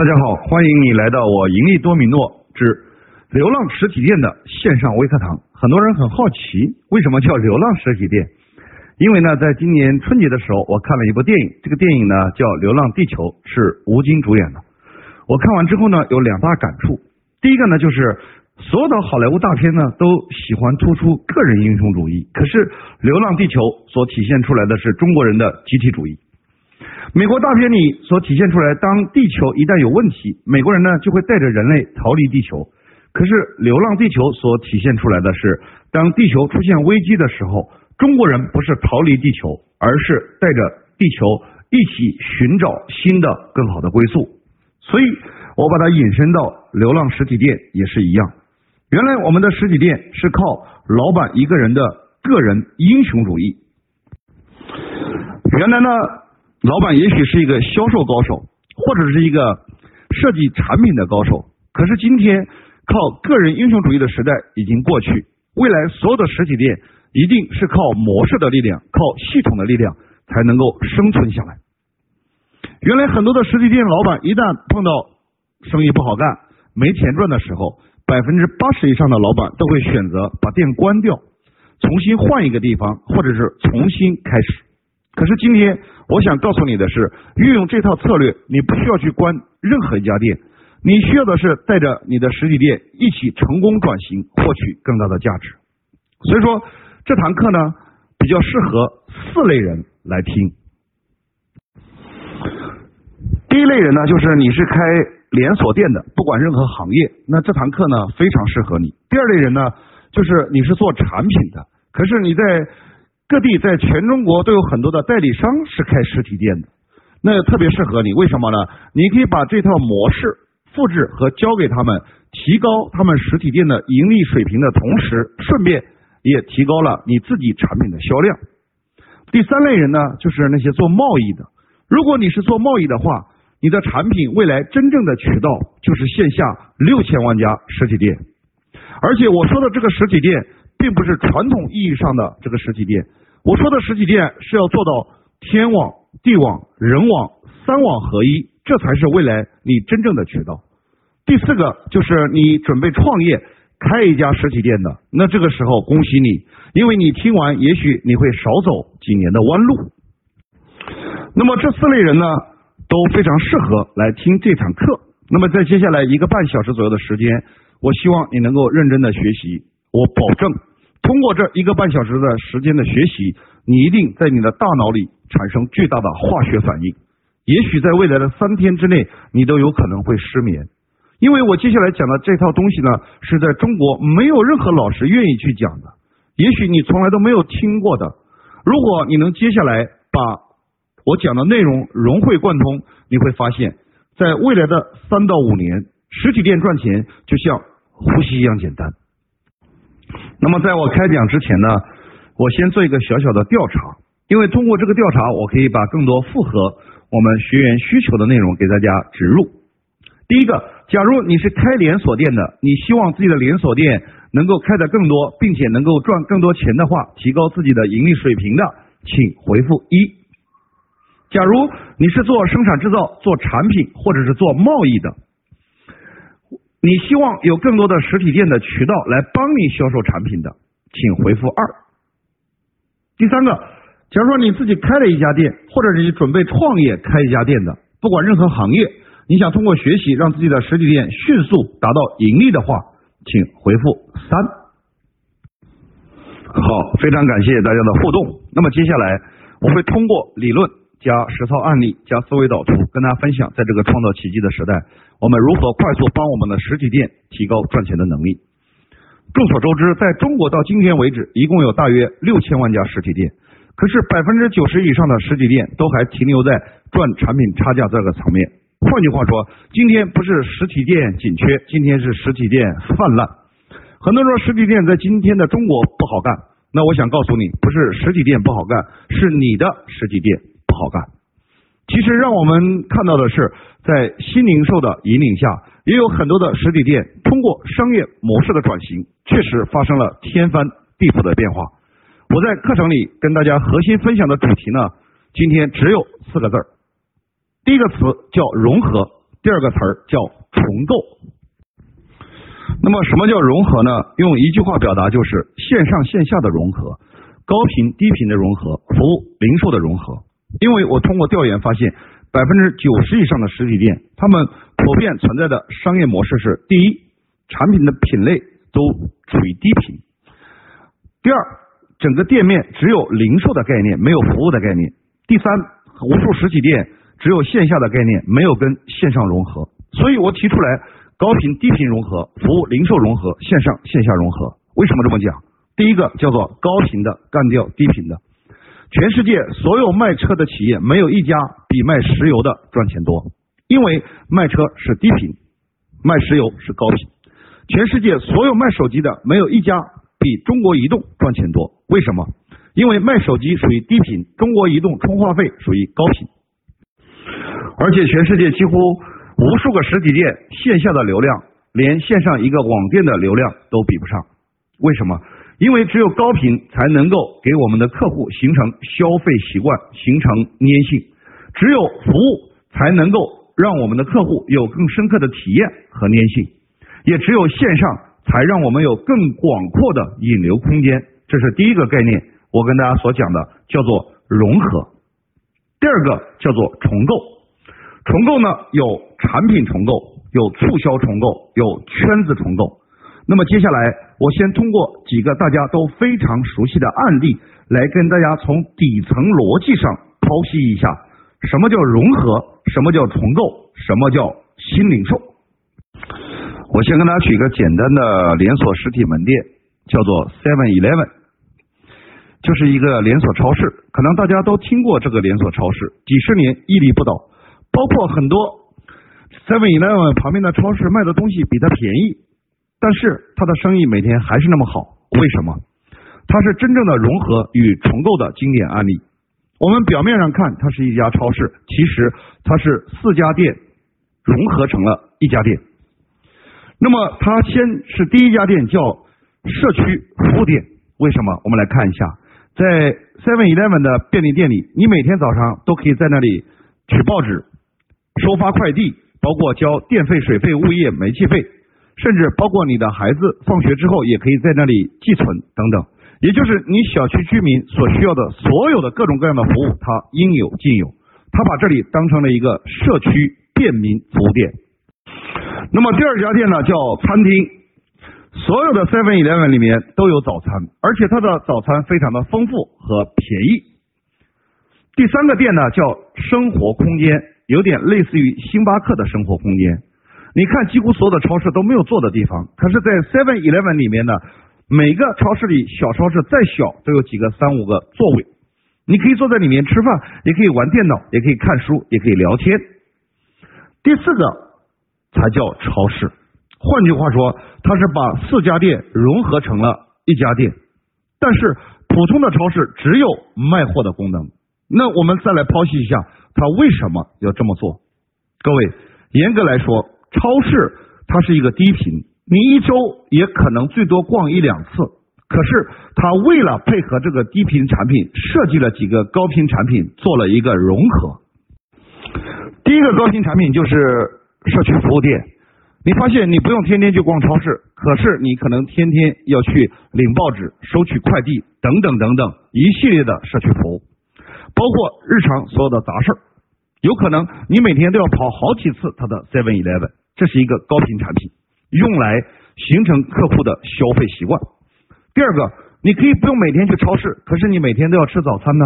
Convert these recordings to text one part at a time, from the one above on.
大家好，欢迎你来到我盈利多米诺之流浪实体店的线上微课堂。很多人很好奇，为什么叫流浪实体店？因为呢，在今年春节的时候，我看了一部电影，这个电影呢叫《流浪地球》，是吴京主演的。我看完之后呢，有两大感触。第一个呢，就是所有的好莱坞大片呢都喜欢突出个人英雄主义，可是《流浪地球》所体现出来的是中国人的集体主义。美国大片里所体现出来，当地球一旦有问题，美国人呢就会带着人类逃离地球。可是《流浪地球》所体现出来的是，当地球出现危机的时候，中国人不是逃离地球，而是带着地球一起寻找新的、更好的归宿。所以，我把它引申到流浪实体店也是一样。原来我们的实体店是靠老板一个人的个人英雄主义。原来呢？老板也许是一个销售高手，或者是一个设计产品的高手。可是今天靠个人英雄主义的时代已经过去，未来所有的实体店一定是靠模式的力量、靠系统的力量才能够生存下来。原来很多的实体店老板一旦碰到生意不好干、没钱赚的时候，百分之八十以上的老板都会选择把店关掉，重新换一个地方，或者是重新开始。可是今天，我想告诉你的是，运用这套策略，你不需要去关任何一家店，你需要的是带着你的实体店一起成功转型，获取更大的价值。所以说，这堂课呢，比较适合四类人来听。第一类人呢，就是你是开连锁店的，不管任何行业，那这堂课呢非常适合你。第二类人呢，就是你是做产品的，可是你在。各地在全中国都有很多的代理商是开实体店的，那特别适合你。为什么呢？你可以把这套模式复制和教给他们，提高他们实体店的盈利水平的同时，顺便也提高了你自己产品的销量。第三类人呢，就是那些做贸易的。如果你是做贸易的话，你的产品未来真正的渠道就是线下六千万家实体店，而且我说的这个实体店，并不是传统意义上的这个实体店。我说的实体店是要做到天网、地网、人网三网合一，这才是未来你真正的渠道。第四个就是你准备创业开一家实体店的，那这个时候恭喜你，因为你听完也许你会少走几年的弯路。那么这四类人呢都非常适合来听这堂课。那么在接下来一个半小时左右的时间，我希望你能够认真的学习，我保证。通过这一个半小时的时间的学习，你一定在你的大脑里产生巨大的化学反应。也许在未来的三天之内，你都有可能会失眠，因为我接下来讲的这套东西呢，是在中国没有任何老师愿意去讲的。也许你从来都没有听过的。如果你能接下来把我讲的内容融会贯通，你会发现在未来的三到五年，实体店赚钱就像呼吸一样简单。那么在我开讲之前呢，我先做一个小小的调查，因为通过这个调查，我可以把更多符合我们学员需求的内容给大家植入。第一个，假如你是开连锁店的，你希望自己的连锁店能够开得更多，并且能够赚更多钱的话，提高自己的盈利水平的，请回复一。假如你是做生产制造、做产品或者是做贸易的。你希望有更多的实体店的渠道来帮你销售产品的，请回复二。第三个，假如说你自己开了一家店，或者是你准备创业开一家店的，不管任何行业，你想通过学习让自己的实体店迅速达到盈利的话，请回复三。好，非常感谢大家的互动。那么接下来我会通过理论。加实操案例，加思维导图，跟大家分享，在这个创造奇迹的时代，我们如何快速帮我们的实体店提高赚钱的能力。众所周知，在中国到今天为止，一共有大约六千万家实体店，可是百分之九十以上的实体店都还停留在赚产品差价这个层面。换句话说，今天不是实体店紧缺，今天是实体店泛滥。很多人说实体店在今天的中国不好干，那我想告诉你，不是实体店不好干，是你的实体店。不好干。其实让我们看到的是，在新零售的引领下，也有很多的实体店通过商业模式的转型，确实发生了天翻地覆的变化。我在课程里跟大家核心分享的主题呢，今天只有四个字儿。第一个词叫融合，第二个词儿叫重构。那么什么叫融合呢？用一句话表达就是线上线下的融合，高频低频的融合，服务零售的融合。因为我通过调研发现，百分之九十以上的实体店，他们普遍存在的商业模式是：第一，产品的品类都处于低频；第二，整个店面只有零售的概念，没有服务的概念；第三，无数实体店只有线下的概念，没有跟线上融合。所以我提出来。高频低频融合，服务零售融合，线上线下融合。为什么这么讲？第一个叫做高频的干掉低频的。全世界所有卖车的企业，没有一家比卖石油的赚钱多，因为卖车是低频，卖石油是高频。全世界所有卖手机的，没有一家比中国移动赚钱多。为什么？因为卖手机属于低频，中国移动充话费属于高频。而且全世界几乎。无数个实体店线下的流量，连线上一个网店的流量都比不上。为什么？因为只有高频才能够给我们的客户形成消费习惯，形成粘性；只有服务才能够让我们的客户有更深刻的体验和粘性；也只有线上才让我们有更广阔的引流空间。这是第一个概念，我跟大家所讲的叫做融合。第二个叫做重构。重构呢，有产品重构，有促销重构，有圈子重构。那么接下来，我先通过几个大家都非常熟悉的案例，来跟大家从底层逻辑上剖析一下，什么叫融合，什么叫重构，什么叫新零售。我先跟大家举一个简单的连锁实体门店，叫做 Seven Eleven，就是一个连锁超市，可能大家都听过这个连锁超市，几十年屹立不倒。包括很多 Seven Eleven 旁边的超市卖的东西比它便宜，但是他的生意每天还是那么好，为什么？它是真正的融合与重构的经典案例。我们表面上看它是一家超市，其实它是四家店融合成了一家店。那么它先是第一家店叫社区服务店，为什么？我们来看一下，在 Seven Eleven 的便利店里，你每天早上都可以在那里取报纸。收发快递，包括交电费、水费、物业、煤气费，甚至包括你的孩子放学之后也可以在那里寄存等等。也就是你小区居民所需要的所有的各种各样的服务，它应有尽有。他把这里当成了一个社区便民服务店。那么第二家店呢，叫餐厅。所有的 Seven Eleven 里面都有早餐，而且它的早餐非常的丰富和便宜。第三个店呢，叫生活空间。有点类似于星巴克的生活空间，你看几乎所有的超市都没有坐的地方，可是，在 Seven Eleven 里面呢，每个超市里小超市再小都有几个三五个座位，你可以坐在里面吃饭，也可以玩电脑，也可以看书，也可以聊天。第四个才叫超市，换句话说，它是把四家店融合成了一家店，但是普通的超市只有卖货的功能。那我们再来剖析一下。他为什么要这么做？各位，严格来说，超市它是一个低频，你一周也可能最多逛一两次。可是，他为了配合这个低频产品，设计了几个高频产品，做了一个融合。第一个高频产品就是社区服务店。你发现你不用天天去逛超市，可是你可能天天要去领报纸、收取快递等等等等一系列的社区服务。包括日常所有的杂事儿，有可能你每天都要跑好几次他的 Seven Eleven，这是一个高频产品，用来形成客户的消费习惯。第二个，你可以不用每天去超市，可是你每天都要吃早餐呢。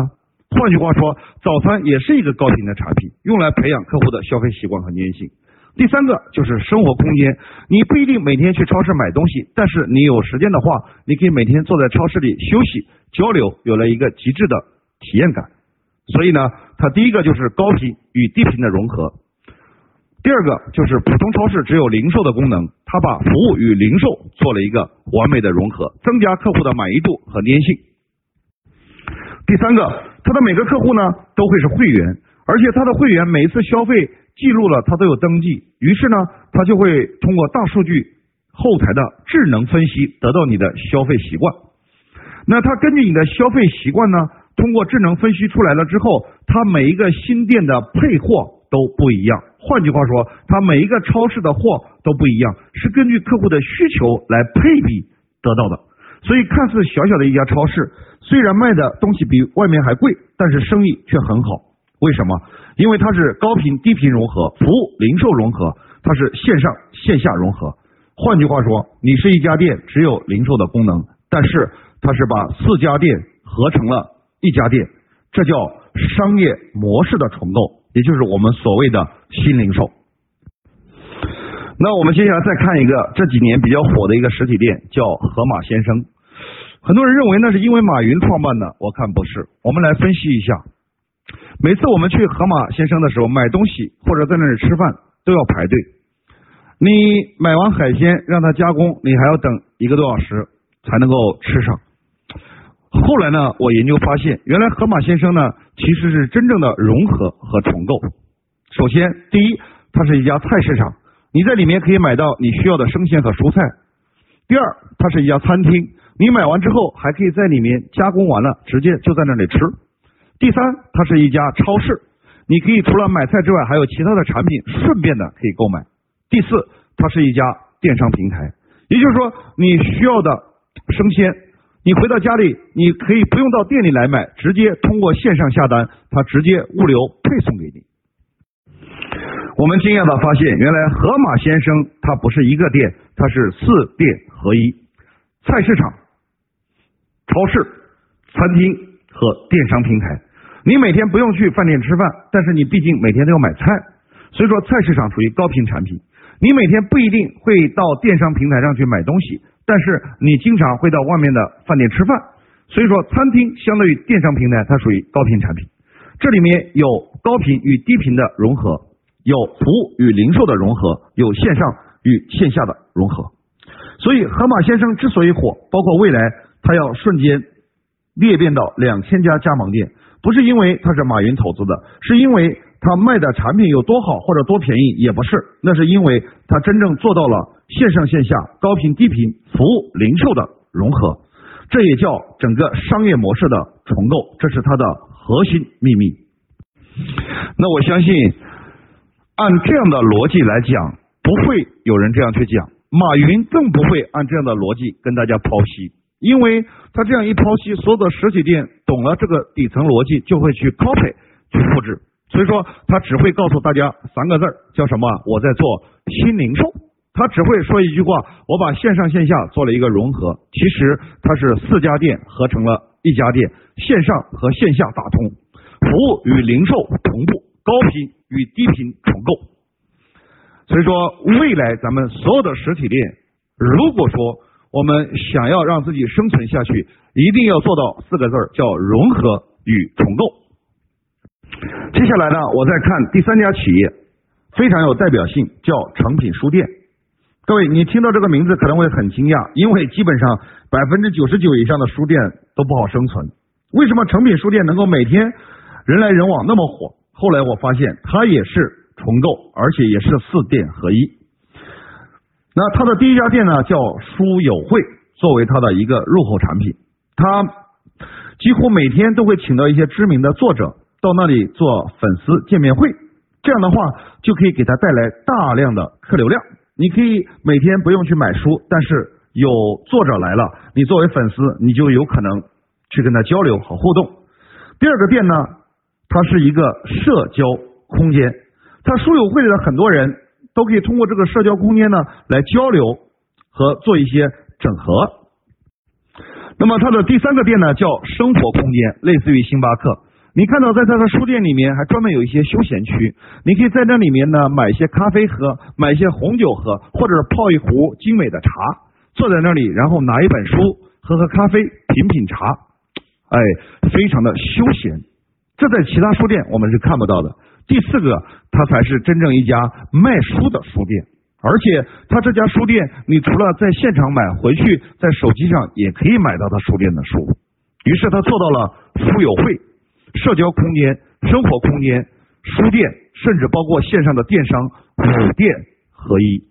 换句话说，早餐也是一个高频的产品，用来培养客户的消费习惯和粘性。第三个就是生活空间，你不一定每天去超市买东西，但是你有时间的话，你可以每天坐在超市里休息交流，有了一个极致的体验感。所以呢，它第一个就是高频与低频的融合，第二个就是普通超市只有零售的功能，它把服务与零售做了一个完美的融合，增加客户的满意度和粘性。第三个，它的每个客户呢都会是会员，而且它的会员每一次消费记录了，它都有登记，于是呢，它就会通过大数据后台的智能分析，得到你的消费习惯。那它根据你的消费习惯呢？通过智能分析出来了之后，它每一个新店的配货都不一样。换句话说，它每一个超市的货都不一样，是根据客户的需求来配比得到的。所以看似小小的一家超市，虽然卖的东西比外面还贵，但是生意却很好。为什么？因为它是高频低频融合，服务零售融合，它是线上线下融合。换句话说，你是一家店，只有零售的功能，但是它是把四家店合成了一家店，这叫商业模式的重构，也就是我们所谓的新零售。那我们接下来再看一个这几年比较火的一个实体店，叫盒马鲜生。很多人认为那是因为马云创办的，我看不是。我们来分析一下，每次我们去盒马鲜生的时候买东西或者在那里吃饭都要排队。你买完海鲜让它加工，你还要等一个多小时才能够吃上。后来呢，我研究发现，原来盒马鲜生呢其实是真正的融合和重构。首先，第一，它是一家菜市场，你在里面可以买到你需要的生鲜和蔬菜。第二，它是一家餐厅，你买完之后还可以在里面加工完了，直接就在那里吃。第三，它是一家超市，你可以除了买菜之外，还有其他的产品顺便的可以购买。第四，它是一家电商平台，也就是说，你需要的生鲜，你回到家里，你可以不用到店里来买，直接通过线上下单，它直接物流配送给你。我们惊讶的发现，原来盒马鲜生它不是一个店，它是四店合一，菜市场、超市、餐厅和电商平台。你每天不用去饭店吃饭，但是你毕竟每天都要买菜，所以说菜市场属于高频产品。你每天不一定会到电商平台上去买东西，但是你经常会到外面的饭店吃饭，所以说餐厅相对于电商平台，它属于高频产品。这里面有高频与低频的融合，有服务与零售的融合，有线上与线下的融合。所以盒马鲜生之所以火，包括未来它要瞬间裂变到两千家加盟店，不是因为它是马云投资的，是因为。他卖的产品有多好或者多便宜也不是，那是因为他真正做到了线上线下高频低频服务零售的融合，这也叫整个商业模式的重构，这是它的核心秘密。那我相信，按这样的逻辑来讲，不会有人这样去讲，马云更不会按这样的逻辑跟大家剖析，因为他这样一剖析，所有的实体店懂了这个底层逻辑，就会去 copy 去复制。所以说，他只会告诉大家三个字儿，叫什么？我在做新零售。他只会说一句话：我把线上线下做了一个融合。其实它是四家店合成了一家店，线上和线下打通，服务与零售同步，高频与低频重构。所以说，未来咱们所有的实体店，如果说我们想要让自己生存下去，一定要做到四个字儿，叫融合与重构。接下来呢，我再看第三家企业，非常有代表性，叫诚品书店。各位，你听到这个名字可能会很惊讶，因为基本上百分之九十九以上的书店都不好生存。为什么诚品书店能够每天人来人往那么火？后来我发现它也是重构，而且也是四店合一。那它的第一家店呢，叫书友会，作为它的一个入口产品，它几乎每天都会请到一些知名的作者。到那里做粉丝见面会，这样的话就可以给他带来大量的客流量。你可以每天不用去买书，但是有作者来了，你作为粉丝，你就有可能去跟他交流和互动。第二个店呢，它是一个社交空间，它书友会的很多人都可以通过这个社交空间呢来交流和做一些整合。那么它的第三个店呢叫生活空间，类似于星巴克。你看到在他的书店里面还专门有一些休闲区，你可以在那里面呢买一些咖啡喝，买一些红酒喝，或者是泡一壶精美的茶，坐在那里，然后拿一本书，喝喝咖啡，品品茶，哎，非常的休闲。这在其他书店我们是看不到的。第四个，它才是真正一家卖书的书店，而且他这家书店，你除了在现场买，回去在手机上也可以买到他书店的书。于是他做到了书友会。社交空间、生活空间、书店，甚至包括线上的电商，五店合一。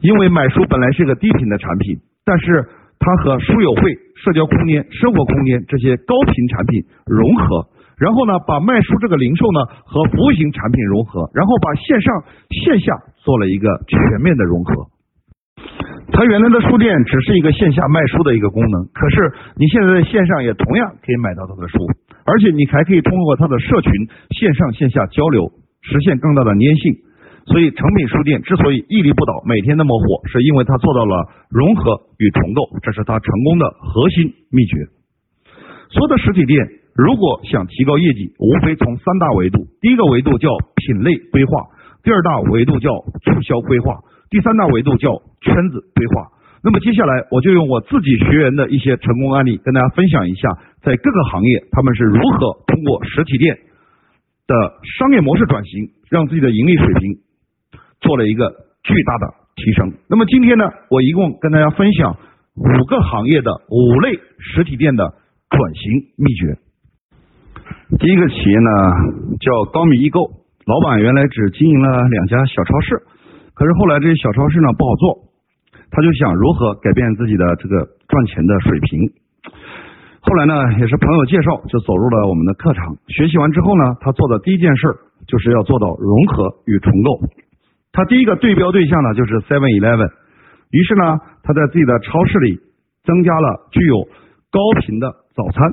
因为买书本来是个低频的产品，但是它和书友会、社交空间、生活空间这些高频产品融合，然后呢，把卖书这个零售呢和服务型产品融合，然后把线上线下做了一个全面的融合。它原来的书店只是一个线下卖书的一个功能，可是你现在在线上也同样可以买到它的书，而且你还可以通过它的社群线上线下交流，实现更大的粘性。所以，成品书店之所以屹立不倒，每天那么火，是因为它做到了融合与重构，这是它成功的核心秘诀。所有的实体店如果想提高业绩，无非从三大维度：第一个维度叫品类规划，第二大维度叫促销规划，第三大维度叫圈子规划。那么接下来，我就用我自己学员的一些成功案例，跟大家分享一下，在各个行业他们是如何通过实体店的商业模式转型，让自己的盈利水平。做了一个巨大的提升。那么今天呢，我一共跟大家分享五个行业的五类实体店的转型秘诀。第一个企业呢叫高米易购，老板原来只经营了两家小超市，可是后来这些小超市呢不好做，他就想如何改变自己的这个赚钱的水平。后来呢，也是朋友介绍，就走入了我们的课堂。学习完之后呢，他做的第一件事就是要做到融合与重构。他第一个对标对象呢，就是 Seven Eleven。于是呢，他在自己的超市里增加了具有高频的早餐。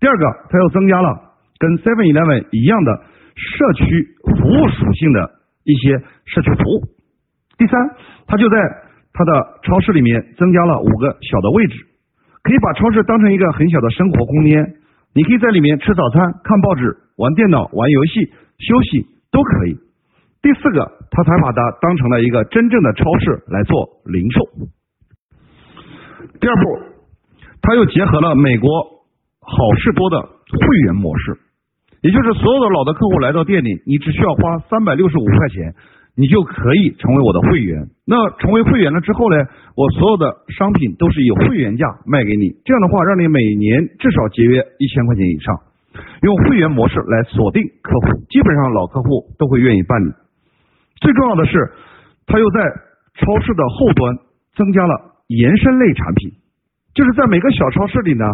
第二个，他又增加了跟 Seven Eleven 一样的社区服务属性的一些社区服务。第三，他就在他的超市里面增加了五个小的位置，可以把超市当成一个很小的生活空间。你可以在里面吃早餐、看报纸、玩电脑、玩游戏、休息都可以。第四个，他才把它当成了一个真正的超市来做零售。第二步，他又结合了美国好事多的会员模式，也就是所有的老的客户来到店里，你只需要花三百六十五块钱，你就可以成为我的会员。那成为会员了之后呢，我所有的商品都是以会员价卖给你，这样的话，让你每年至少节约一千块钱以上。用会员模式来锁定客户，基本上老客户都会愿意办理。最重要的是，他又在超市的后端增加了延伸类产品，就是在每个小超市里呢，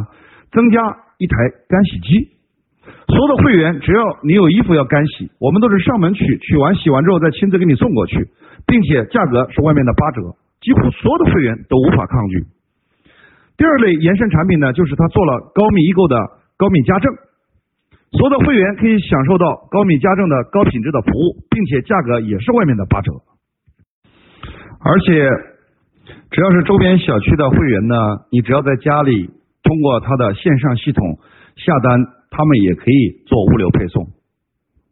增加一台干洗机。所有的会员，只要你有衣服要干洗，我们都是上门取，取完洗完之后再亲自给你送过去，并且价格是外面的八折，几乎所有的会员都无法抗拒。第二类延伸产品呢，就是他做了高密易购的高密家政。所有的会员可以享受到高米家政的高品质的服务，并且价格也是外面的八折。而且，只要是周边小区的会员呢，你只要在家里通过他的线上系统下单，他们也可以做物流配送。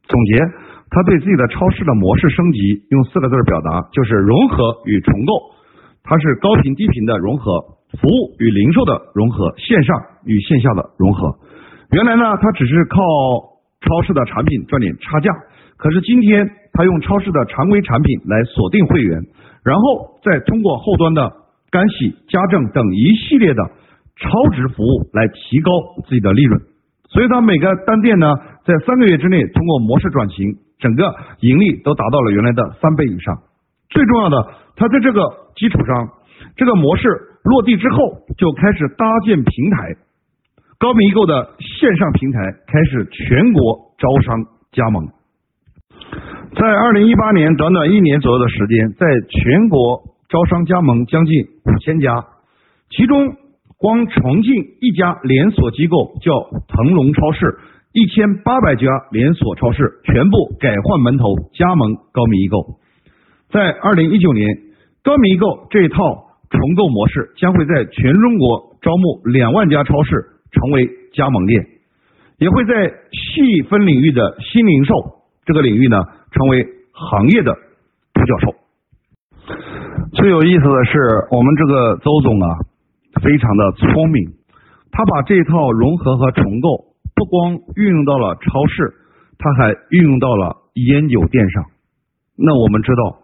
总结，他对自己的超市的模式升级，用四个字表达，就是融合与重构。它是高频低频的融合，服务与零售的融合，线上与线下的融合。原来呢，他只是靠超市的产品赚点差价，可是今天他用超市的常规产品来锁定会员，然后再通过后端的干洗、家政等一系列的超值服务来提高自己的利润。所以，他每个单店呢，在三个月之内通过模式转型，整个盈利都达到了原来的三倍以上。最重要的，他在这个基础上，这个模式落地之后，就开始搭建平台。高明易购的线上平台开始全国招商加盟，在二零一八年短短一年左右的时间，在全国招商加盟将近五千家，其中光重庆一家连锁机构叫腾龙超市，一千八百家连锁超市全部改换门头加盟高米易购。在二零一九年，高米易购这套重构模式将会在全中国招募两万家超市。成为加盟店，也会在细分领域的新零售这个领域呢，成为行业的独角兽。最有意思的是，我们这个周总啊，非常的聪明，他把这套融合和重构不光运用到了超市，他还运用到了烟酒店上。那我们知道，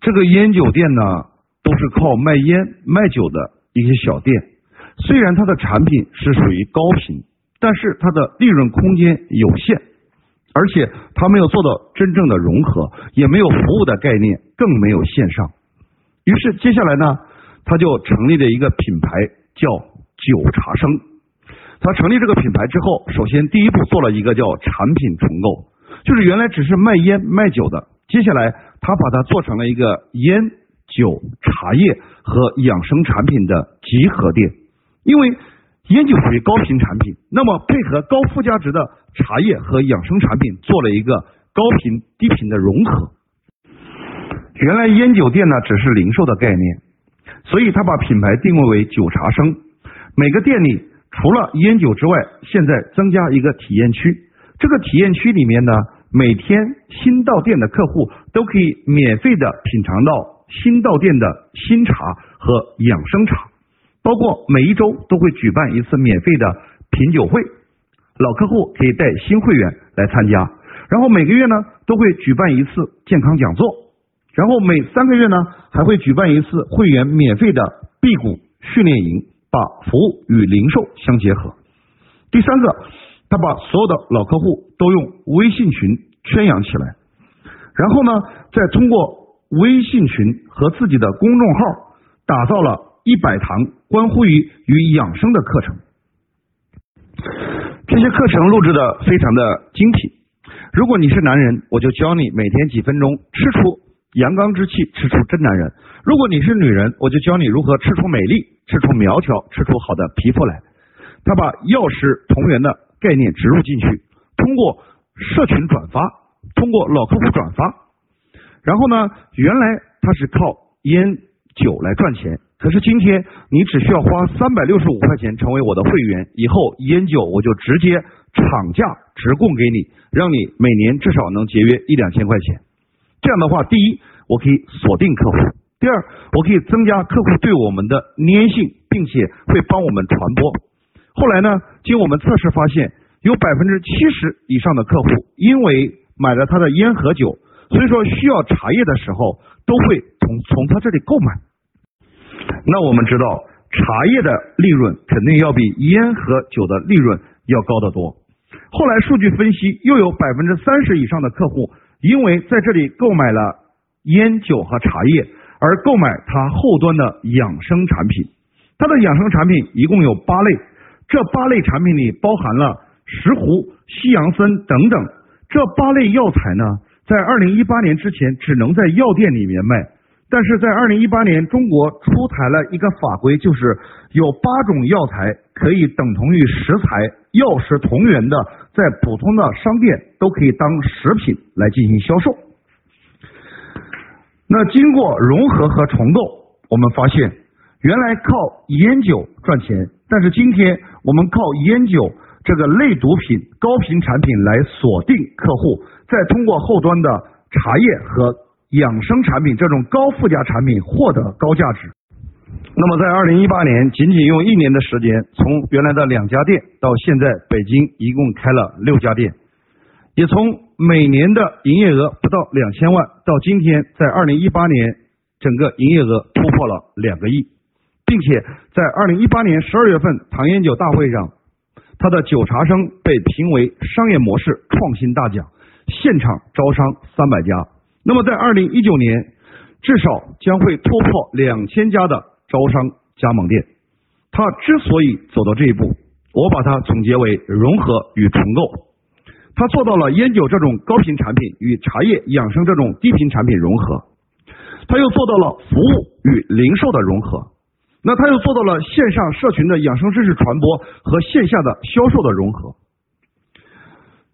这个烟酒店呢，都是靠卖烟卖酒的一些小店。虽然它的产品是属于高频，但是它的利润空间有限，而且它没有做到真正的融合，也没有服务的概念，更没有线上。于是接下来呢，他就成立了一个品牌，叫九茶生。他成立这个品牌之后，首先第一步做了一个叫产品重构，就是原来只是卖烟卖酒的，接下来他把它做成了一个烟酒茶叶和养生产品的集合店，因为烟酒属于高频产品，那么配合高附加值的茶叶和养生产品，做了一个高频低频的融合。原来烟酒店呢只是零售的概念，所以他把品牌定位为酒茶生。每个店里除了烟酒之外，现在增加一个体验区。这个体验区里面呢，每天新到店的客户都可以免费的品尝到新到店的新茶和养生茶，包括每一周都会举办一次免费的品酒会，老客户可以带新会员来参加。然后每个月呢都会举办一次健康讲座。然后每三个月呢，还会举办一次会员免费的辟谷训练营，把服务与零售相结合。第三个，他把所有的老客户都用微信群圈养起来，然后呢，再通过微信群和自己的公众号，打造了一百堂关乎于与养生的课程。这些课程录制的非常的精品。如果你是男人，我就教你每天几分钟吃出。阳刚之气，吃出真男人。如果你是女人，我就教你如何吃出美丽，吃出苗条，吃出好的皮肤来。他把药食同源的概念植入进去，通过社群转发，通过老客户转发。然后呢，原来他是靠烟酒来赚钱，可是今天你只需要花三百六十五块钱成为我的会员，以后烟酒我就直接厂价直供给你，让你每年至少能节约一两千块钱。这样的话，第一，我可以锁定客户；第二，我可以增加客户对我们的粘性，并且会帮我们传播。后来呢，经我们测试发现，有百分之七十以上的客户因为买了他的烟和酒，所以说需要茶叶的时候，都会从从他这里购买。那我们知道，茶叶的利润肯定要比烟和酒的利润要高得多。后来数据分析，又有百分之三十以上的客户。因为在这里购买了烟酒和茶叶，而购买它后端的养生产品。它的养生产品一共有八类，这八类产品里包含了石斛、西洋参等等。这八类药材呢，在二零一八年之前只能在药店里面卖，但是在二零一八年，中国出台了一个法规，就是有八种药材可以等同于食材药食同源的。在普通的商店都可以当食品来进行销售。那经过融合和重构，我们发现原来靠烟酒赚钱，但是今天我们靠烟酒这个类毒品、高频产品来锁定客户，再通过后端的茶叶和养生产品这种高附加产品获得高价值。那么，在二零一八年，仅仅用一年的时间，从原来的两家店到现在北京一共开了六家店，也从每年的营业额不到两千万，到今天在二零一八年整个营业额突破了两个亿，并且在二零一八年十二月份唐烟酒大会上，他的酒茶生被评为商业模式创新大奖，现场招商三百家。那么在二零一九年，至少将会突破两千家的。招商加盟店，他之所以走到这一步，我把它总结为融合与重构。他做到了烟酒这种高频产品与茶叶养生这种低频产品融合，他又做到了服务与零售的融合，那他又做到了线上社群的养生知识传播和线下的销售的融合，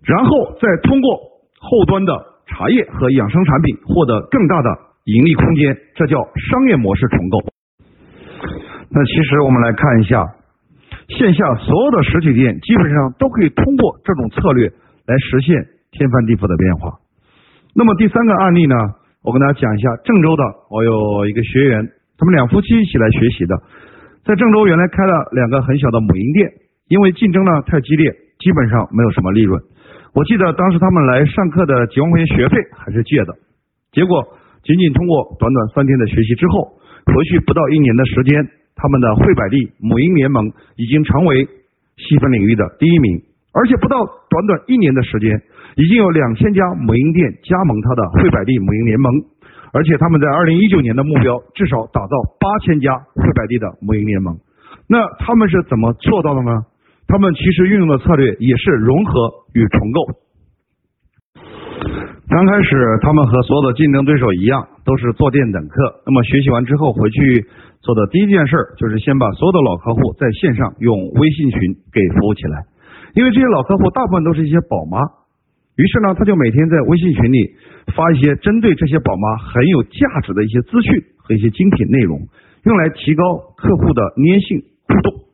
然后再通过后端的茶叶和养生产品获得更大的盈利空间，这叫商业模式重构。那其实我们来看一下，线下所有的实体店基本上都可以通过这种策略来实现天翻地覆的变化。那么第三个案例呢，我跟大家讲一下郑州的，我有一个学员，他们两夫妻一起来学习的，在郑州原来开了两个很小的母婴店，因为竞争呢太激烈，基本上没有什么利润。我记得当时他们来上课的几万块钱学费还是借的，结果仅仅通过短短三天的学习之后，回去不到一年的时间。他们的惠百利母婴联盟已经成为细分领域的第一名，而且不到短短一年的时间，已经有两千家母婴店加盟他的惠百利母婴联盟，而且他们在二零一九年的目标至少打造八千家惠百利的母婴联盟。那他们是怎么做到的呢？他们其实运用的策略也是融合与重构。刚开始，他们和所有的竞争对手一样，都是坐店等客。那么学习完之后回去做的第一件事，就是先把所有的老客户在线上用微信群给服务起来。因为这些老客户大部分都是一些宝妈，于是呢，他就每天在微信群里发一些针对这些宝妈很有价值的一些资讯和一些精品内容，用来提高客户的粘性互动。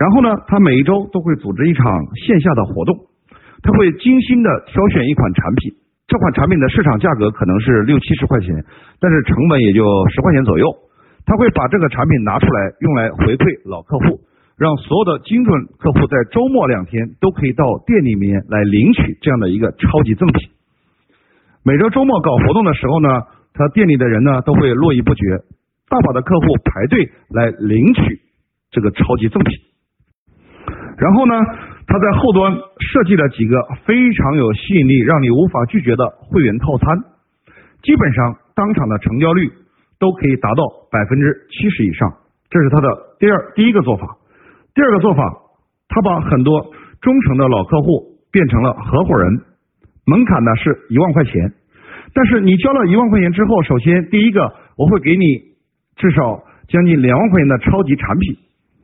然后呢，他每一周都会组织一场线下的活动，他会精心的挑选一款产品。这款产品的市场价格可能是六七十块钱，但是成本也就十块钱左右。他会把这个产品拿出来用来回馈老客户，让所有的精准客户在周末两天都可以到店里面来领取这样的一个超级赠品。每周周末搞活动的时候呢，他店里的人呢都会络绎不绝，大把的客户排队来领取这个超级赠品。然后呢？他在后端设计了几个非常有吸引力、让你无法拒绝的会员套餐，基本上当场的成交率都可以达到百分之七十以上。这是他的第二第一个做法。第二个做法，他把很多忠诚的老客户变成了合伙人，门槛呢是一万块钱。但是你交了一万块钱之后，首先第一个我会给你至少将近两万块钱的超级产品。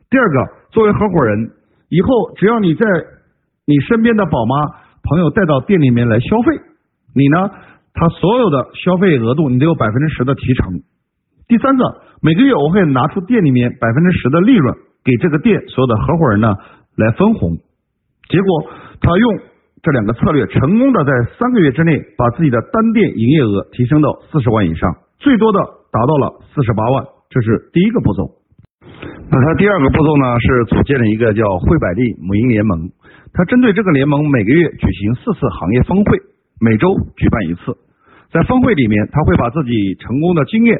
第二个，作为合伙人。以后只要你在你身边的宝妈朋友带到店里面来消费，你呢，他所有的消费额度你都有百分之十的提成。第三个，每个月我会拿出店里面百分之十的利润给这个店所有的合伙人呢来分红。结果他用这两个策略，成功的在三个月之内把自己的单店营业额提升到四十万以上，最多的达到了四十八万。这是第一个步骤。那他第二个步骤呢，是组建了一个叫惠百利母婴联盟。他针对这个联盟，每个月举行四次行业峰会，每周举办一次。在峰会里面，他会把自己成功的经验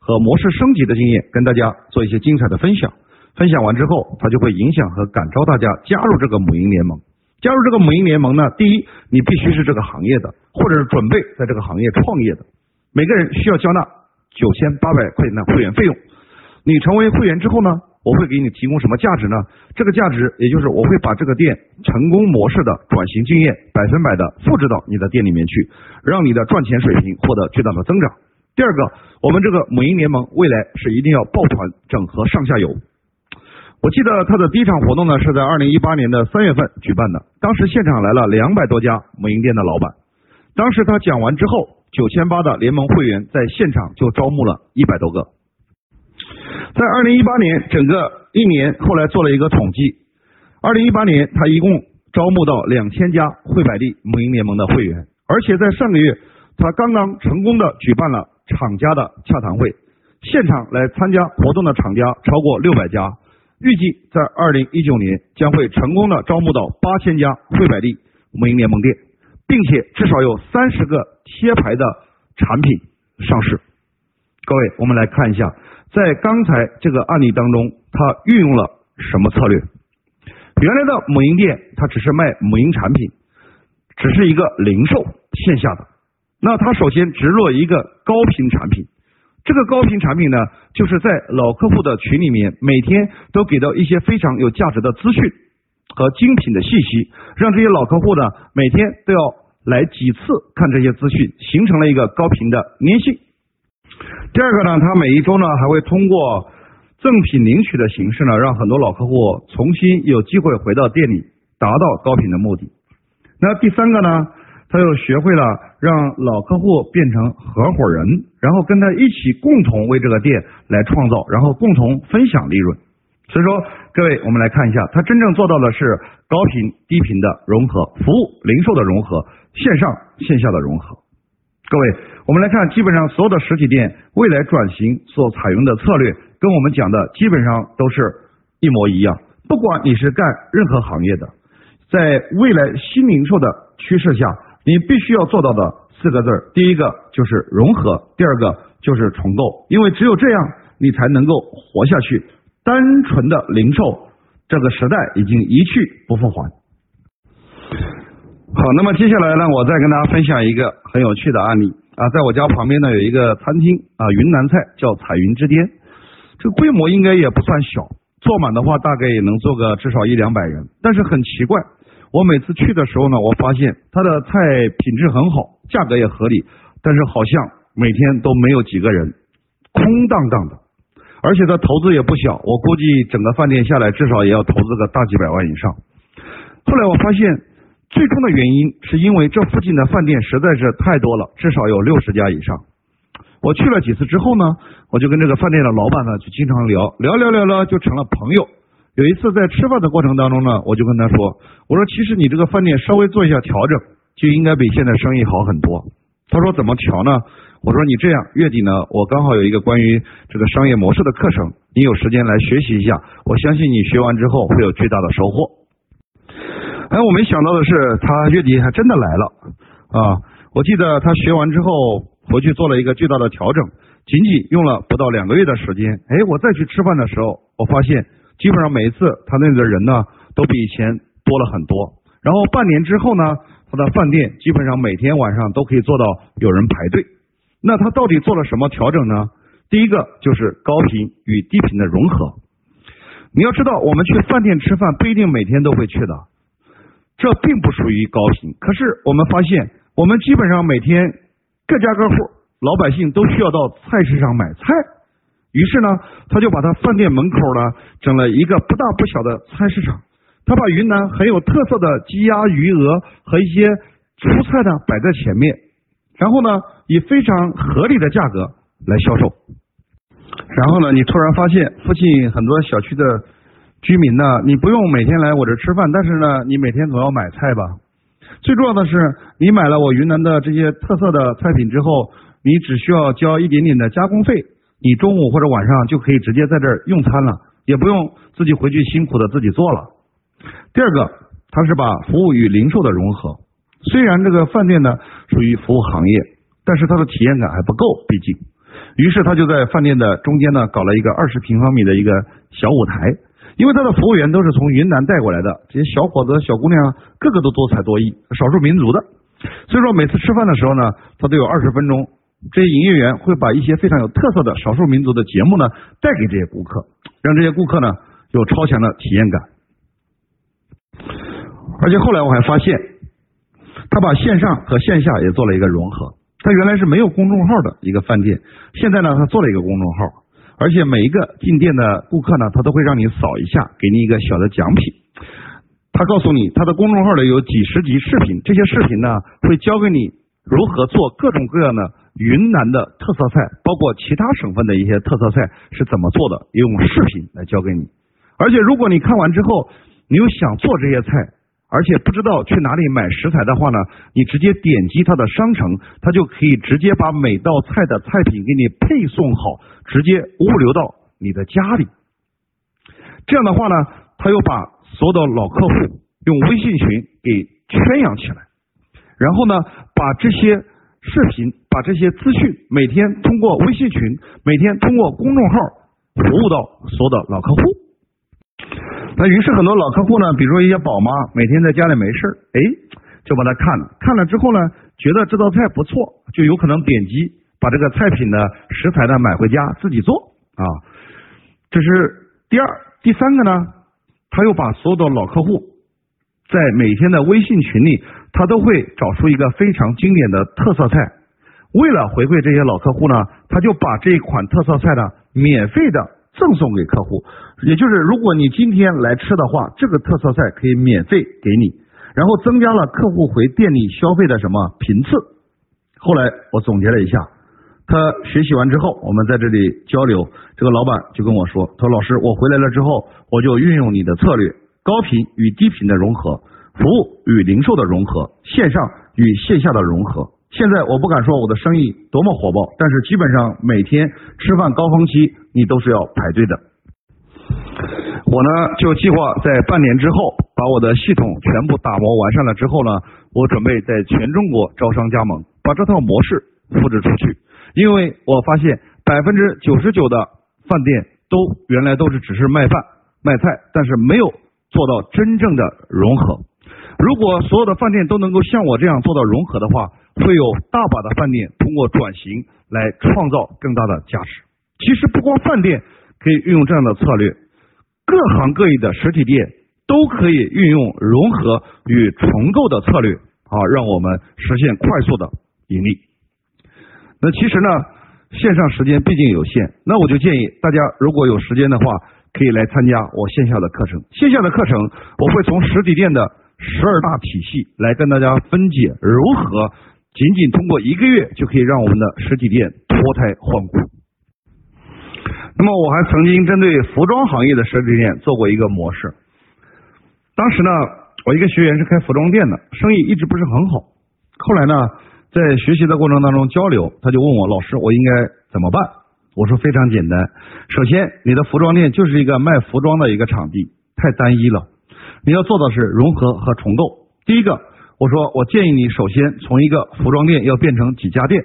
和模式升级的经验跟大家做一些精彩的分享。分享完之后，他就会影响和感召大家加入这个母婴联盟。加入这个母婴联盟呢，第一，你必须是这个行业的，或者是准备在这个行业创业的。每个人需要交纳九千八百块钱的会员费用。你成为会员之后呢，我会给你提供什么价值呢？这个价值也就是我会把这个店成功模式的转型经验百分百的复制到你的店里面去，让你的赚钱水平获得巨大的增长。第二个，我们这个母婴联盟未来是一定要抱团整合上下游。我记得他的第一场活动呢是在二零一八年的三月份举办的，当时现场来了两百多家母婴店的老板。当时他讲完之后，九千八的联盟会员在现场就招募了一百多个。在二零一八年整个一年，后来做了一个统计，二零一八年他一共招募到两千家汇百利母婴联盟的会员，而且在上个月，他刚刚成功的举办了厂家的洽谈会，现场来参加活动的厂家超过六百家，预计在二零一九年将会成功的招募到八千家汇百利母婴联盟店，并且至少有三十个贴牌的产品上市。各位，我们来看一下。在刚才这个案例当中，他运用了什么策略？原来的母婴店，它只是卖母婴产品，只是一个零售线下的。那他首先植入一个高频产品，这个高频产品呢，就是在老客户的群里面，每天都给到一些非常有价值的资讯和精品的信息，让这些老客户呢，每天都要来几次看这些资讯，形成了一个高频的粘性。第二个呢，他每一周呢还会通过赠品领取的形式呢，让很多老客户重新有机会回到店里，达到高频的目的。那第三个呢，他又学会了让老客户变成合伙人，然后跟他一起共同为这个店来创造，然后共同分享利润。所以说，各位，我们来看一下，他真正做到的是高频低频的融合，服务零售的融合，线上线下的融合。各位。我们来看，基本上所有的实体店未来转型所采用的策略，跟我们讲的基本上都是一模一样。不管你是干任何行业的，在未来新零售的趋势下，你必须要做到的四个字儿，第一个就是融合，第二个就是重构，因为只有这样，你才能够活下去。单纯的零售这个时代已经一去不复还。好，那么接下来呢，我再跟大家分享一个很有趣的案例。啊，在我家旁边呢有一个餐厅啊，云南菜叫彩云之巅，这个规模应该也不算小坐满的话大概也能坐个至少一两百人。但是很奇怪，我每次去的时候呢，我发现它的菜品质很好，价格也合理，但是好像每天都没有几个人，空荡荡的。而且它投资也不小，我估计整个饭店下来至少也要投资个大几百万以上。后来我发现，最终的原因是因为这附近的饭店实在是太多了，至少有六十家以上。我去了几次之后呢，我就跟这个饭店的老板呢就经常聊聊聊聊聊，就成了朋友。有一次在吃饭的过程当中呢，我就跟他说：“我说其实你这个饭店稍微做一下调整，就应该比现在生意好很多。”他说：“怎么调呢？”我说：“你这样，月底呢，我刚好有一个关于这个商业模式的课程，你有时间来学习一下。我相信你学完之后会有巨大的收获。”哎，我没想到的是，他月底还真的来了啊！我记得他学完之后回去做了一个巨大的调整，仅仅用了不到两个月的时间。哎，我再去吃饭的时候，我发现基本上每一次他那里的人呢，都比以前多了很多。然后半年之后呢，他的饭店基本上每天晚上都可以做到有人排队。那他到底做了什么调整呢？第一个就是高频与低频的融合。你要知道，我们去饭店吃饭不一定每天都会去的。这并不属于高频，可是我们发现，我们基本上每天各家各户老百姓都需要到菜市场买菜，于是呢，他就把他饭店门口呢整了一个不大不小的菜市场，他把云南很有特色的鸡鸭鱼鹅和一些蔬菜呢摆在前面，然后呢以非常合理的价格来销售，然后呢，你突然发现附近很多小区的。居民呢，你不用每天来我这吃饭，但是呢，你每天总要买菜吧？最重要的是，你买了我云南的这些特色的菜品之后，你只需要交一点点的加工费，你中午或者晚上就可以直接在这儿用餐了，也不用自己回去辛苦的自己做了。第二个，它是把服务与零售的融合。虽然这个饭店呢属于服务行业，但是它的体验感还不够，毕竟。于是他就在饭店的中间呢搞了一个二十平方米的一个小舞台。因为他的服务员都是从云南带过来的，这些小伙子、小姑娘个个都多才多艺，少数民族的，所以说每次吃饭的时候呢，他都有二十分钟，这些营业员会把一些非常有特色的少数民族的节目呢带给这些顾客，让这些顾客呢有超强的体验感。而且后来我还发现，他把线上和线下也做了一个融合，他原来是没有公众号的一个饭店，现在呢他做了一个公众号。而且每一个进店的顾客呢，他都会让你扫一下，给你一个小的奖品。他告诉你，他的公众号里有几十集视频，这些视频呢会教给你如何做各种各样的云南的特色菜，包括其他省份的一些特色菜是怎么做的，用视频来教给你。而且如果你看完之后，你又想做这些菜。而且不知道去哪里买食材的话呢，你直接点击它的商城，它就可以直接把每道菜的菜品给你配送好，直接物流到你的家里。这样的话呢，他又把所有的老客户用微信群给圈养起来，然后呢，把这些视频、把这些资讯每天通过微信群、每天通过公众号服务到所有的老客户。那于是很多老客户呢，比如说一些宝妈，每天在家里没事哎，就把它看了，看了之后呢，觉得这道菜不错，就有可能点击把这个菜品的食材呢买回家自己做啊。这是第二，第三个呢，他又把所有的老客户在每天的微信群里，他都会找出一个非常经典的特色菜，为了回馈这些老客户呢，他就把这一款特色菜呢免费的。赠送给客户，也就是如果你今天来吃的话，这个特色菜可以免费给你，然后增加了客户回店里消费的什么频次。后来我总结了一下，他学习完之后，我们在这里交流，这个老板就跟我说：“他说老师，我回来了之后，我就运用你的策略，高频与低频的融合，服务与零售的融合，线上与线下的融合。”现在我不敢说我的生意多么火爆，但是基本上每天吃饭高峰期你都是要排队的。我呢就计划在半年之后把我的系统全部打磨完善了之后呢，我准备在全中国招商加盟，把这套模式复制出去。因为我发现百分之九十九的饭店都原来都是只是卖饭卖菜，但是没有做到真正的融合。如果所有的饭店都能够像我这样做到融合的话，会有大把的饭店通过转型来创造更大的价值。其实不光饭店可以运用这样的策略，各行各业的实体店都可以运用融合与重构的策略啊，让我们实现快速的盈利。那其实呢，线上时间毕竟有限，那我就建议大家如果有时间的话，可以来参加我线下的课程。线下的课程我会从实体店的十二大体系来跟大家分解如何仅仅通过一个月就可以让我们的实体店脱胎换骨。那么我还曾经针对服装行业的实体店做过一个模式。当时呢，我一个学员是开服装店的，生意一直不是很好。后来呢，在学习的过程当中交流，他就问我老师，我应该怎么办？我说非常简单，首先你的服装店就是一个卖服装的一个场地，太单一了。你要做的是融合和重构。第一个，我说我建议你首先从一个服装店要变成几家店，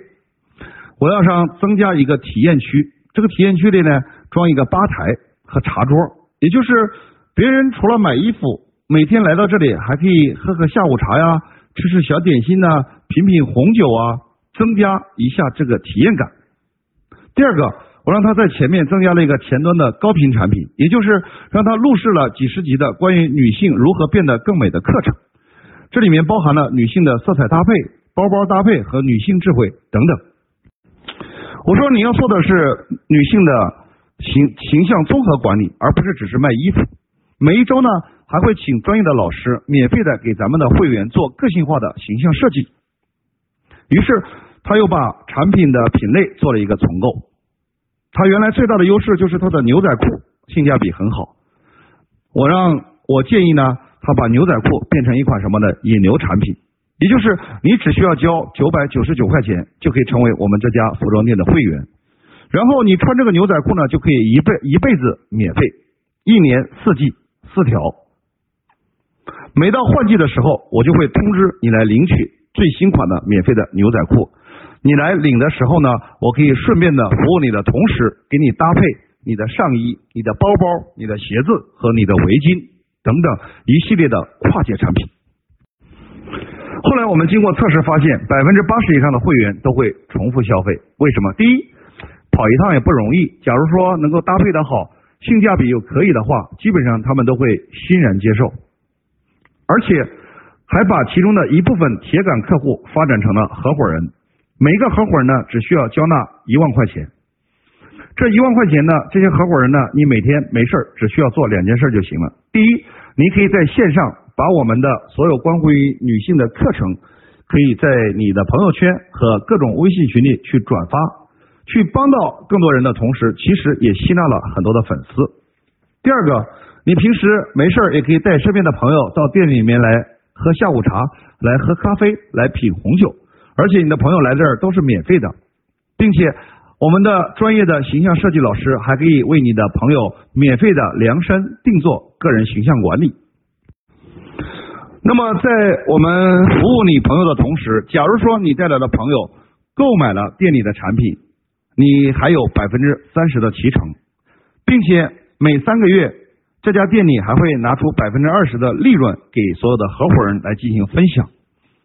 我要上增加一个体验区，这个体验区里呢装一个吧台和茶桌，也就是别人除了买衣服，每天来到这里还可以喝喝下午茶呀，吃吃小点心呐，品品红酒啊，增加一下这个体验感。第二个，我让他在前面增加了一个前端的高频产品，也就是让他录制了几十集的关于女性如何变得更美的课程。这里面包含了女性的色彩搭配、包包搭配和女性智慧等等。我说你要做的是女性的形形象综合管理，而不是只是卖衣服。每一周呢，还会请专业的老师免费的给咱们的会员做个性化的形象设计。于是他又把产品的品类做了一个重构。他原来最大的优势就是他的牛仔裤性价比很好。我让我建议呢。他把牛仔裤变成一款什么的引流产品，也就是你只需要交九百九十九块钱就可以成为我们这家服装店的会员，然后你穿这个牛仔裤呢就可以一辈一辈子免费，一年四季四条，每到换季的时候我就会通知你来领取最新款的免费的牛仔裤，你来领的时候呢，我可以顺便的服务你的同时给你搭配你的上衣、你的包包、你的鞋子和你的围巾。等等一系列的跨界产品。后来我们经过测试发现，百分之八十以上的会员都会重复消费。为什么？第一，跑一趟也不容易。假如说能够搭配的好，性价比又可以的话，基本上他们都会欣然接受。而且还把其中的一部分铁杆客户发展成了合伙人。每一个合伙人呢，只需要交纳一万块钱。这一万块钱呢，这些合伙人呢，你每天没事只需要做两件事就行了。第一，你可以在线上把我们的所有关乎于女性的课程，可以在你的朋友圈和各种微信群里去转发，去帮到更多人的同时，其实也吸纳了很多的粉丝。第二个，你平时没事也可以带身边的朋友到店里面来喝下午茶，来喝咖啡，来品红酒，而且你的朋友来这儿都是免费的，并且。我们的专业的形象设计老师还可以为你的朋友免费的量身定做个人形象管理。那么，在我们服务你朋友的同时，假如说你带来的朋友购买了店里的产品，你还有百分之三十的提成，并且每三个月这家店里还会拿出百分之二十的利润给所有的合伙人来进行分享。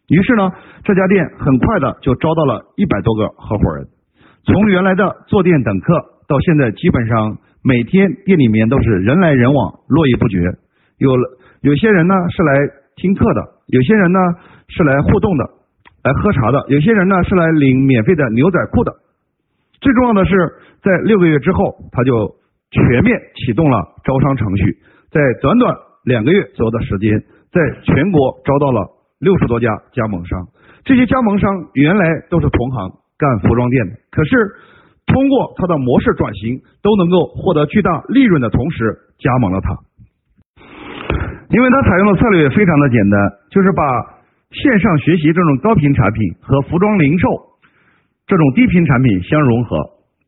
于是呢，这家店很快的就招到了一百多个合伙人。从原来的坐店等客，到现在基本上每天店里面都是人来人往，络绎不绝。有了有些人呢是来听课的，有些人呢是来互动的，来喝茶的，有些人呢是来领免费的牛仔裤的。最重要的是，在六个月之后，他就全面启动了招商程序，在短短两个月左右的时间，在全国招到了六十多家加盟商。这些加盟商原来都是同行。干服装店的，可是通过他的模式转型，都能够获得巨大利润的同时，加盟了他。因为它采用的策略非常的简单，就是把线上学习这种高频产品和服装零售这种低频产品相融合，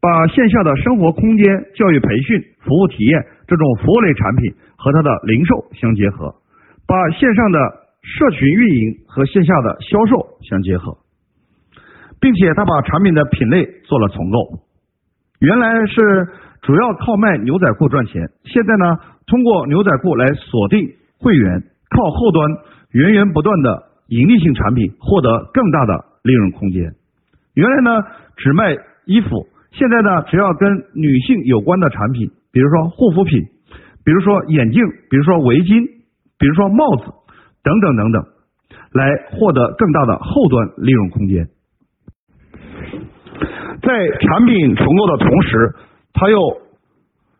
把线下的生活空间、教育培训、服务体验这种服务类产品和它的零售相结合，把线上的社群运营和线下的销售相结合。并且他把产品的品类做了重构，原来是主要靠卖牛仔裤赚钱，现在呢通过牛仔裤来锁定会员，靠后端源源不断的盈利性产品获得更大的利润空间。原来呢只卖衣服，现在呢只要跟女性有关的产品，比如说护肤品，比如说眼镜，比如说围巾，比如说帽子等等等等，来获得更大的后端利润空间。在产品重构的同时，他又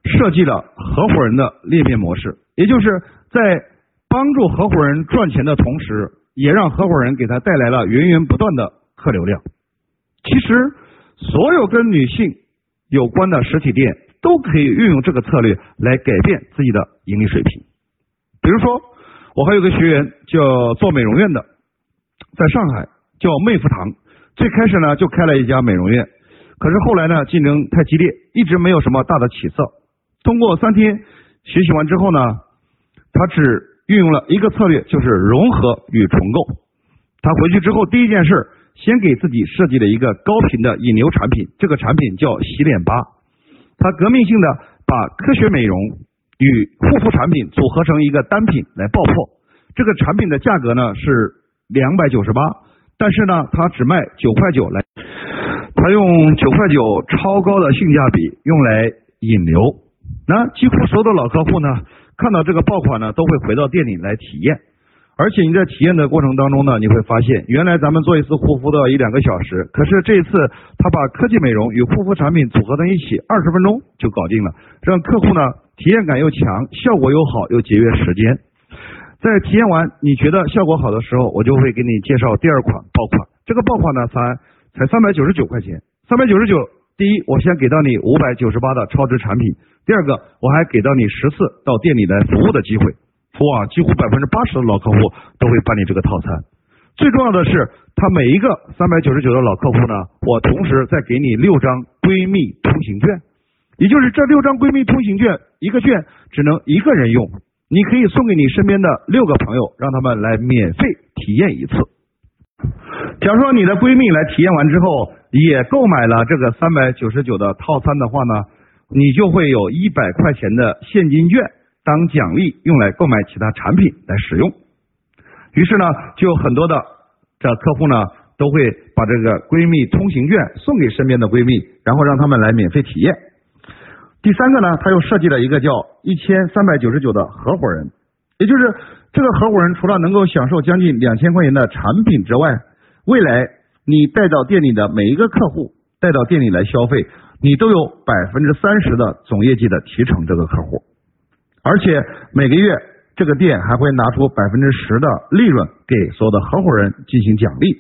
设计了合伙人的裂变模式，也就是在帮助合伙人赚钱的同时，也让合伙人给他带来了源源不断的客流量。其实，所有跟女性有关的实体店都可以运用这个策略来改变自己的盈利水平。比如说，我还有个学员叫做美容院的，在上海叫妹夫堂，最开始呢就开了一家美容院。可是后来呢，竞争太激烈，一直没有什么大的起色。通过三天学习完之后呢，他只运用了一个策略，就是融合与重构。他回去之后第一件事，先给自己设计了一个高频的引流产品，这个产品叫洗脸吧。他革命性的把科学美容与护肤产品组合成一个单品来爆破。这个产品的价格呢是两百九十八，但是呢，他只卖九块九来。他用九块九超高的性价比用来引流，那几乎所有的老客户呢，看到这个爆款呢，都会回到店里来体验。而且你在体验的过程当中呢，你会发现，原来咱们做一次护肤都要一两个小时，可是这一次他把科技美容与护肤产品组合在一起，二十分钟就搞定了，让客户呢体验感又强，效果又好，又节约时间。在体验完你觉得效果好的时候，我就会给你介绍第二款爆款。这个爆款呢，才。才三百九十九块钱，三百九十九。第一，我先给到你五百九十八的超值产品；第二个，我还给到你十次到店里来服务的机会。哇，几乎百分之八十的老客户都会办理这个套餐。最重要的是，他每一个三百九十九的老客户呢，我同时再给你六张闺蜜通行券，也就是这六张闺蜜通行券，一个券只能一个人用，你可以送给你身边的六个朋友，让他们来免费体验一次。假如说你的闺蜜来体验完之后，也购买了这个三百九十九的套餐的话呢，你就会有一百块钱的现金券当奖励，用来购买其他产品来使用。于是呢，就有很多的这客户呢，都会把这个闺蜜通行券送给身边的闺蜜，然后让他们来免费体验。第三个呢，他又设计了一个叫一千三百九十九的合伙人，也就是这个合伙人除了能够享受将近两千块钱的产品之外，未来你带到店里的每一个客户带到店里来消费，你都有百分之三十的总业绩的提成，这个客户，而且每个月这个店还会拿出百分之十的利润给所有的合伙人进行奖励。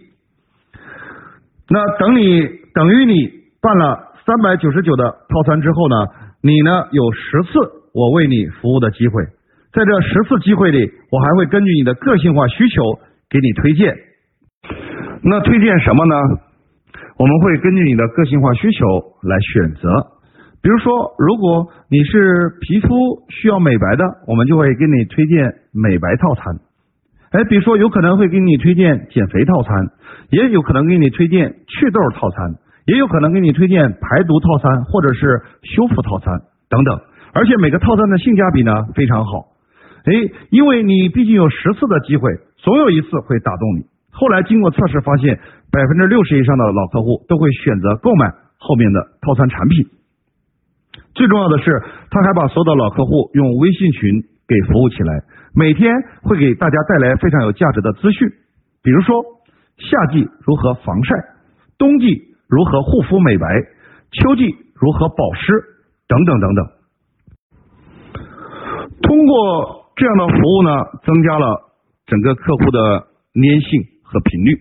那等你等于你办了三百九十九的套餐之后呢，你呢有十次我为你服务的机会，在这十次机会里，我还会根据你的个性化需求给你推荐。那推荐什么呢？我们会根据你的个性化需求来选择。比如说，如果你是皮肤需要美白的，我们就会给你推荐美白套餐。哎，比如说有可能会给你推荐减肥套餐，也有可能给你推荐祛痘套餐，也有可能给你推荐排毒套餐或者是修复套餐等等。而且每个套餐的性价比呢非常好。哎，因为你毕竟有十次的机会，总有一次会打动你。后来经过测试发现，百分之六十以上的老客户都会选择购买后面的套餐产品。最重要的是，他还把所有的老客户用微信群给服务起来，每天会给大家带来非常有价值的资讯，比如说夏季如何防晒，冬季如何护肤美白，秋季如何保湿等等等等。通过这样的服务呢，增加了整个客户的粘性。和频率，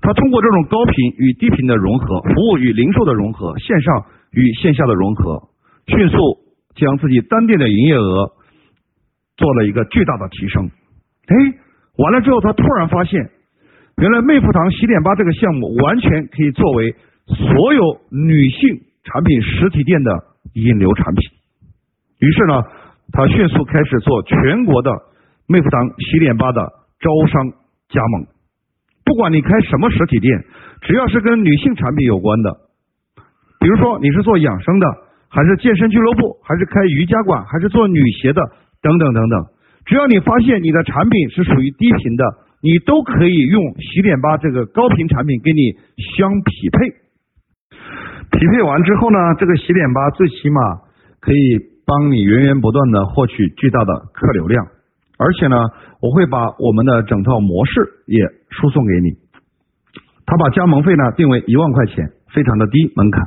它通过这种高频与低频的融合，服务与零售的融合，线上与线下的融合，迅速将自己单店的营业额做了一个巨大的提升。哎，完了之后，他突然发现，原来妹夫堂洗脸吧这个项目完全可以作为所有女性产品实体店的引流产品。于是呢，他迅速开始做全国的妹夫堂洗脸吧的招商加盟。不管你开什么实体店，只要是跟女性产品有关的，比如说你是做养生的，还是健身俱乐部，还是开瑜伽馆，还是做女鞋的，等等等等，只要你发现你的产品是属于低频的，你都可以用洗脸吧这个高频产品给你相匹配。匹配完之后呢，这个洗脸吧最起码可以帮你源源不断的获取巨大的客流量，而且呢，我会把我们的整套模式也输送给你。他把加盟费呢定为一万块钱，非常的低门槛。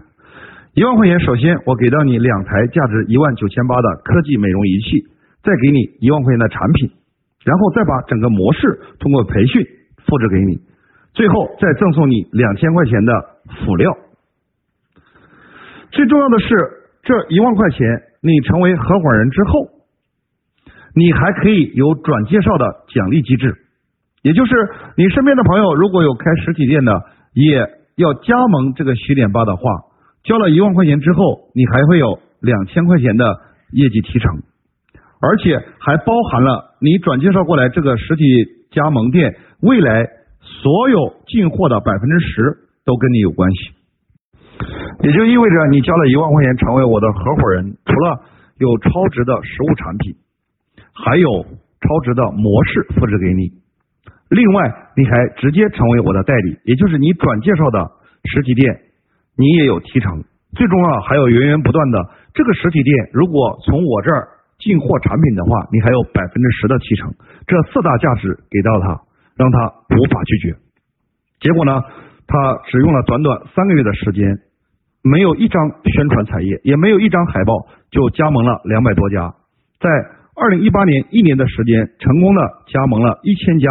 一万块钱，首先我给到你两台价值一万九千八的科技美容仪器，再给你一万块钱的产品，然后再把整个模式通过培训复制给你，最后再赠送你两千块钱的辅料。最重要的是，这一万块钱你成为合伙人之后，你还可以有转介绍的奖励机制，也就是你身边的朋友如果有开实体店的，也要加盟这个洗脸吧的话，交了一万块钱之后，你还会有两千块钱的业绩提成，而且还包含了你转介绍过来这个实体加盟店未来所有进货的百分之十都跟你有关系。也就意味着你交了一万块钱成为我的合伙人，除了有超值的实物产品，还有超值的模式复制给你。另外，你还直接成为我的代理，也就是你转介绍的实体店，你也有提成。最重要还有源源不断的这个实体店，如果从我这儿进货产品的话，你还有百分之十的提成。这四大价值给到他，让他无法拒绝。结果呢，他只用了短短三个月的时间。没有一张宣传彩页，也没有一张海报，就加盟了两百多家，在二零一八年一年的时间，成功的加盟了一千家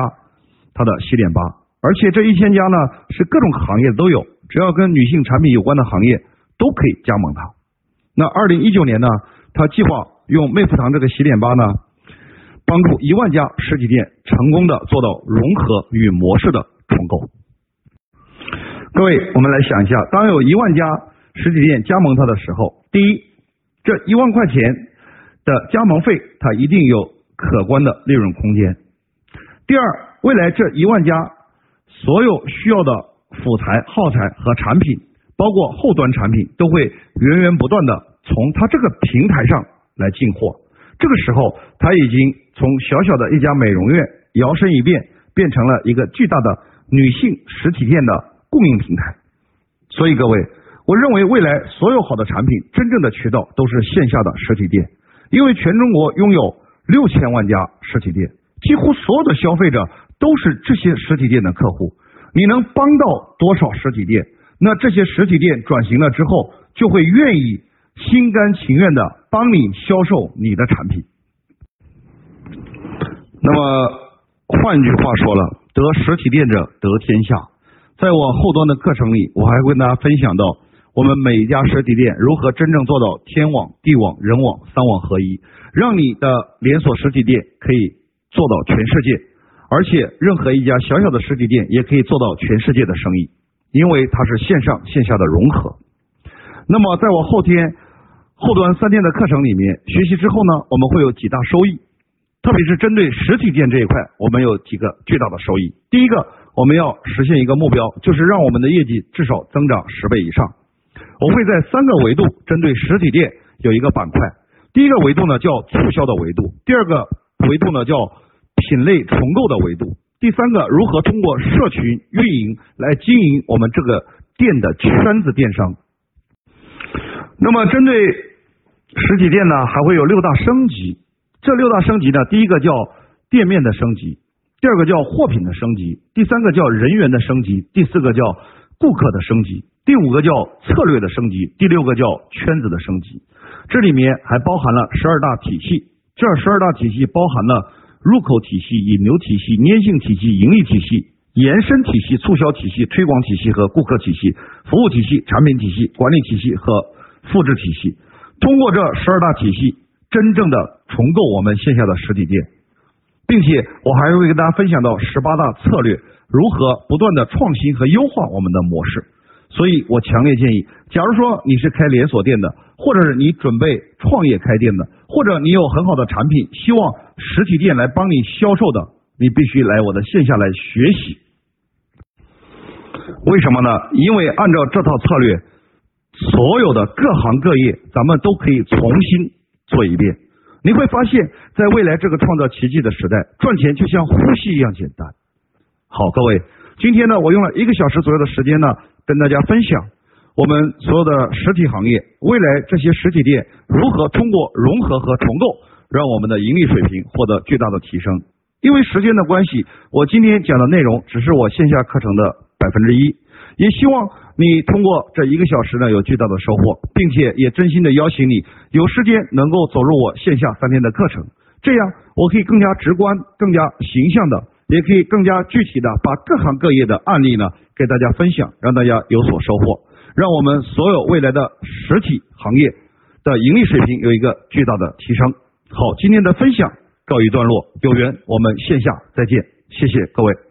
他的洗脸吧，而且这一千家呢是各种行业都有，只要跟女性产品有关的行业都可以加盟他。那二零一九年呢，他计划用魅肤堂这个洗脸吧呢，帮助一万家实体店成功的做到融合与模式的重构。各位，我们来想一下，当有一万家。实体店加盟他的时候，第一，这一万块钱的加盟费，它一定有可观的利润空间。第二，未来这一万家所有需要的辅材、耗材和产品，包括后端产品，都会源源不断的从它这个平台上来进货。这个时候，它已经从小小的一家美容院摇身一变，变成了一个巨大的女性实体店的供应平台。所以各位。我认为未来所有好的产品，真正的渠道都是线下的实体店，因为全中国拥有六千万家实体店，几乎所有的消费者都是这些实体店的客户。你能帮到多少实体店？那这些实体店转型了之后，就会愿意心甘情愿的帮你销售你的产品。那么换句话说了，得实体店者得天下。在我后端的课程里，我还会跟大家分享到。我们每一家实体店如何真正做到天网、地网、人网三网合一，让你的连锁实体店可以做到全世界，而且任何一家小小的实体店也可以做到全世界的生意，因为它是线上线下的融合。那么，在我后天后端三天的课程里面学习之后呢，我们会有几大收益，特别是针对实体店这一块，我们有几个巨大的收益。第一个，我们要实现一个目标，就是让我们的业绩至少增长十倍以上。我会在三个维度针对实体店有一个板块。第一个维度呢叫促销的维度，第二个维度呢叫品类重构的维度，第三个如何通过社群运营来经营我们这个店的圈子电商。那么针对实体店呢，还会有六大升级。这六大升级呢，第一个叫店面的升级，第二个叫货品的升级，第三个叫人员的升级，第四个叫顾客的升级。第五个叫策略的升级，第六个叫圈子的升级，这里面还包含了十二大体系。这十二大体系包含了入口体系、引流体系、粘性体系、盈利体系、延伸体系、促销体系、推广体系和顾客体系、服务体系、产品体系、管理体系和复制体系。通过这十二大体系，真正的重构我们线下的实体店，并且我还会跟大家分享到十八大策略，如何不断的创新和优化我们的模式。所以我强烈建议，假如说你是开连锁店的，或者是你准备创业开店的，或者你有很好的产品，希望实体店来帮你销售的，你必须来我的线下来学习。为什么呢？因为按照这套策略，所有的各行各业，咱们都可以重新做一遍。你会发现在未来这个创造奇迹的时代，赚钱就像呼吸一样简单。好，各位，今天呢，我用了一个小时左右的时间呢。跟大家分享，我们所有的实体行业，未来这些实体店如何通过融合和重构，让我们的盈利水平获得巨大的提升。因为时间的关系，我今天讲的内容只是我线下课程的百分之一，也希望你通过这一个小时呢有巨大的收获，并且也真心的邀请你有时间能够走入我线下三天的课程，这样我可以更加直观、更加形象的，也可以更加具体的把各行各业的案例呢给大家分享，让大家有所收获。让我们所有未来的实体行业的盈利水平有一个巨大的提升。好，今天的分享告一段落，有缘我们线下再见，谢谢各位。